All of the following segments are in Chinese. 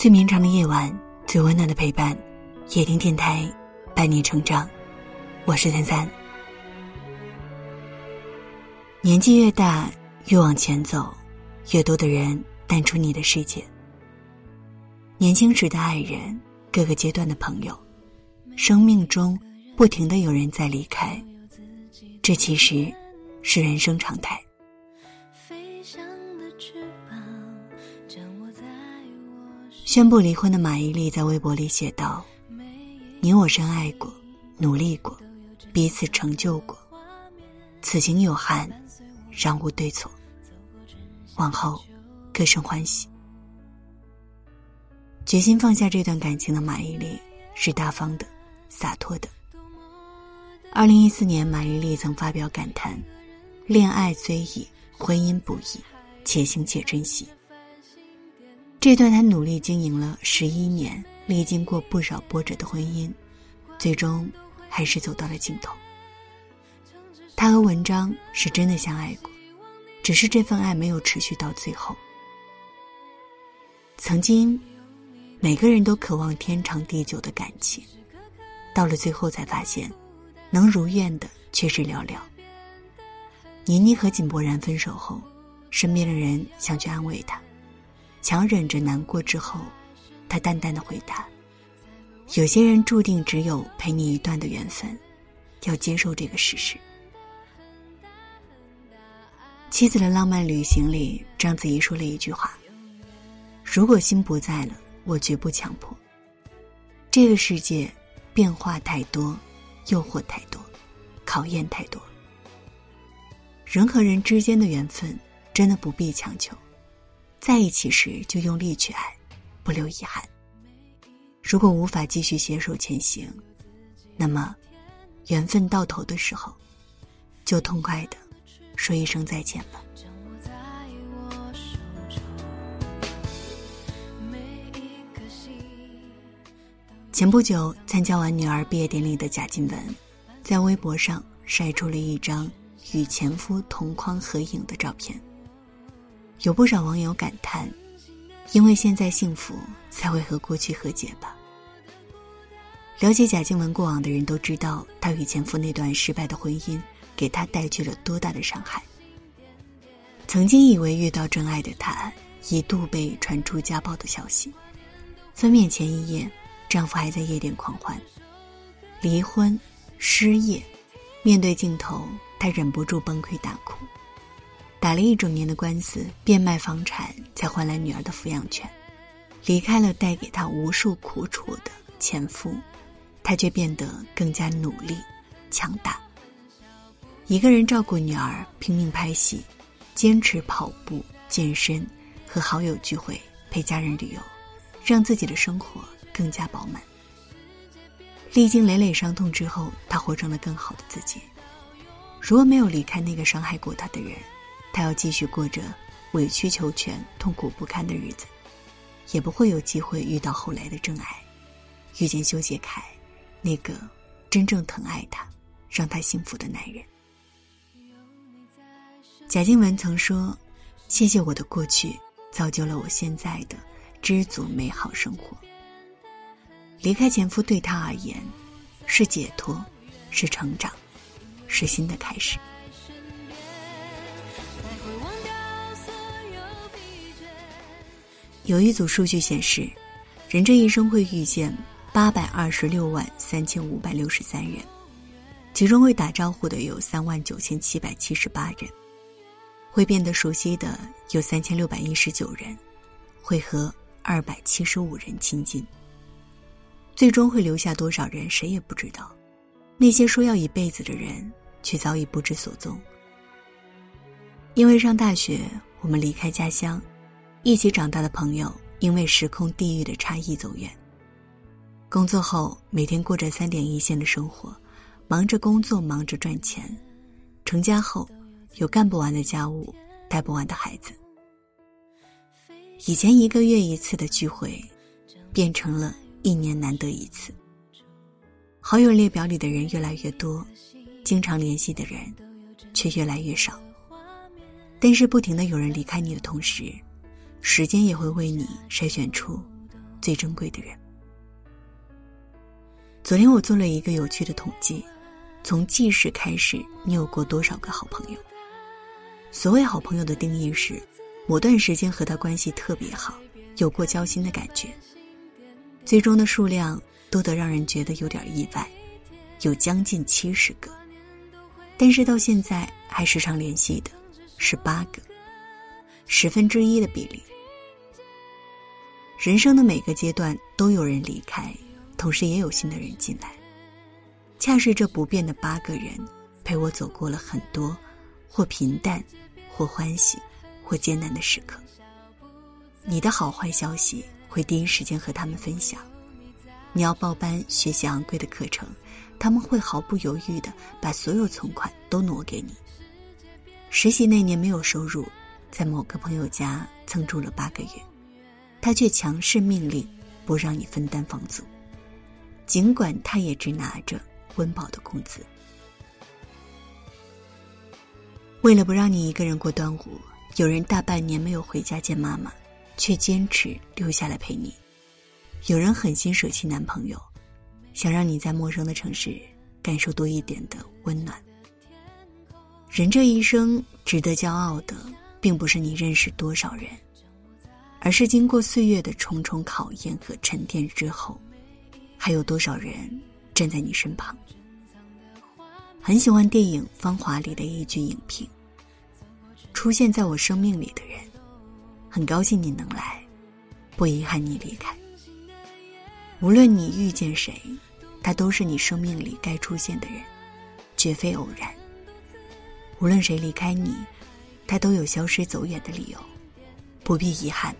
最绵长的夜晚，最温暖的陪伴，夜听电台，伴你成长。我是三三。年纪越大，越往前走，越多的人淡出你的世界。年轻时的爱人，各个阶段的朋友，生命中不停的有人在离开，这其实是人生常态。宣布离婚的马伊琍在微博里写道：“你我深爱过，努力过，彼此成就过，此情有憾，让无对错。往后，各生欢喜。”决心放下这段感情的马伊琍是大方的、洒脱的。二零一四年，马伊琍曾发表感叹：“恋爱虽易，婚姻不易，且行且珍惜。”这段他努力经营了十一年、历经过不少波折的婚姻，最终还是走到了尽头。他和文章是真的相爱过，只是这份爱没有持续到最后。曾经，每个人都渴望天长地久的感情，到了最后才发现，能如愿的却是寥寥。倪妮和井柏然分手后，身边的人想去安慰他。强忍着难过之后，他淡淡的回答：“有些人注定只有陪你一段的缘分，要接受这个事实。”《妻子的浪漫旅行》里，章子怡说了一句话：“如果心不在了，我绝不强迫。”这个世界变化太多，诱惑太多，考验太多，人和人之间的缘分真的不必强求。在一起时就用力去爱，不留遗憾。如果无法继续携手前行，那么缘分到头的时候，就痛快的说一声再见吧。前不久参加完女儿毕业典礼的贾静雯，在微博上晒出了一张与前夫同框合影的照片。有不少网友感叹：“因为现在幸福，才会和过去和解吧。”了解贾静雯过往的人都知道，她与前夫那段失败的婚姻给她带去了多大的伤害。曾经以为遇到真爱的她，一度被传出家暴的消息。分娩前一夜，丈夫还在夜店狂欢。离婚，失业，面对镜头，她忍不住崩溃大哭。打了一整年的官司，变卖房产才换来女儿的抚养权，离开了带给她无数苦楚的前夫，她却变得更加努力、强大。一个人照顾女儿，拼命拍戏，坚持跑步、健身，和好友聚会，陪家人旅游，让自己的生活更加饱满。历经累累伤痛之后，她活成了更好的自己。如果没有离开那个伤害过她的人，他要继续过着委曲求全、痛苦不堪的日子，也不会有机会遇到后来的真爱，遇见修杰楷，那个真正疼爱他、让他幸福的男人。贾静雯曾说：“谢谢我的过去，造就了我现在的知足美好生活。”离开前夫对她而言，是解脱，是成长，是新的开始。有一组数据显示，人这一生会遇见八百二十六万三千五百六十三人，其中会打招呼的有三万九千七百七十八人，会变得熟悉的有三千六百一十九人，会和二百七十五人亲近。最终会留下多少人，谁也不知道。那些说要一辈子的人，却早已不知所踪。因为上大学，我们离开家乡。一起长大的朋友，因为时空地域的差异走远。工作后，每天过着三点一线的生活，忙着工作，忙着赚钱。成家后，有干不完的家务，带不完的孩子。以前一个月一次的聚会，变成了一年难得一次。好友列表里的人越来越多，经常联系的人却越来越少。但是，不停的有人离开你的同时。时间也会为你筛选出最珍贵的人。昨天我做了一个有趣的统计，从记事开始，你有过多少个好朋友？所谓好朋友的定义是，某段时间和他关系特别好，有过交心的感觉。最终的数量多得让人觉得有点意外，有将近七十个。但是到现在还时常联系的，是八个，十分之一的比例。人生的每个阶段都有人离开，同时也有新的人进来。恰是这不变的八个人，陪我走过了很多，或平淡，或欢喜，或艰难的时刻。你的好坏消息会第一时间和他们分享。你要报班学习昂贵的课程。他们会毫不犹豫的把所有存款都挪给你。实习那年没有收入，在某个朋友家蹭住了八个月，他却强势命令不让你分担房租，尽管他也只拿着温饱的工资。为了不让你一个人过端午，有人大半年没有回家见妈妈，却坚持留下来陪你；有人狠心舍弃男朋友。想让你在陌生的城市感受多一点的温暖。人这一生值得骄傲的，并不是你认识多少人，而是经过岁月的重重考验和沉淀之后，还有多少人站在你身旁。很喜欢电影《芳华》里的一句影评：“出现在我生命里的人，很高兴你能来，不遗憾你离开。”无论你遇见谁，他都是你生命里该出现的人，绝非偶然。无论谁离开你，他都有消失走远的理由，不必遗憾。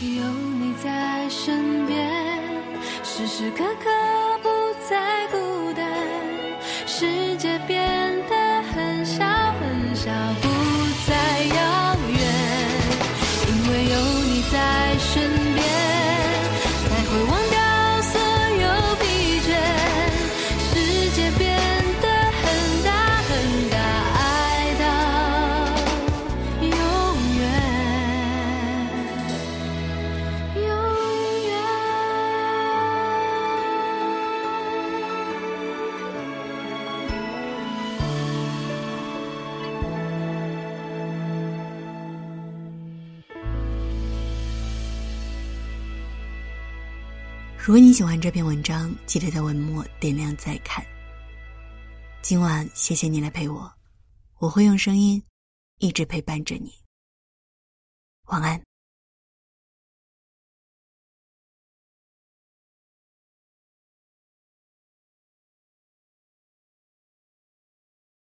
有你在身边时时刻刻不再孤如果你喜欢这篇文章，记得在文末点亮再看。今晚谢谢你来陪我，我会用声音一直陪伴着你。晚安。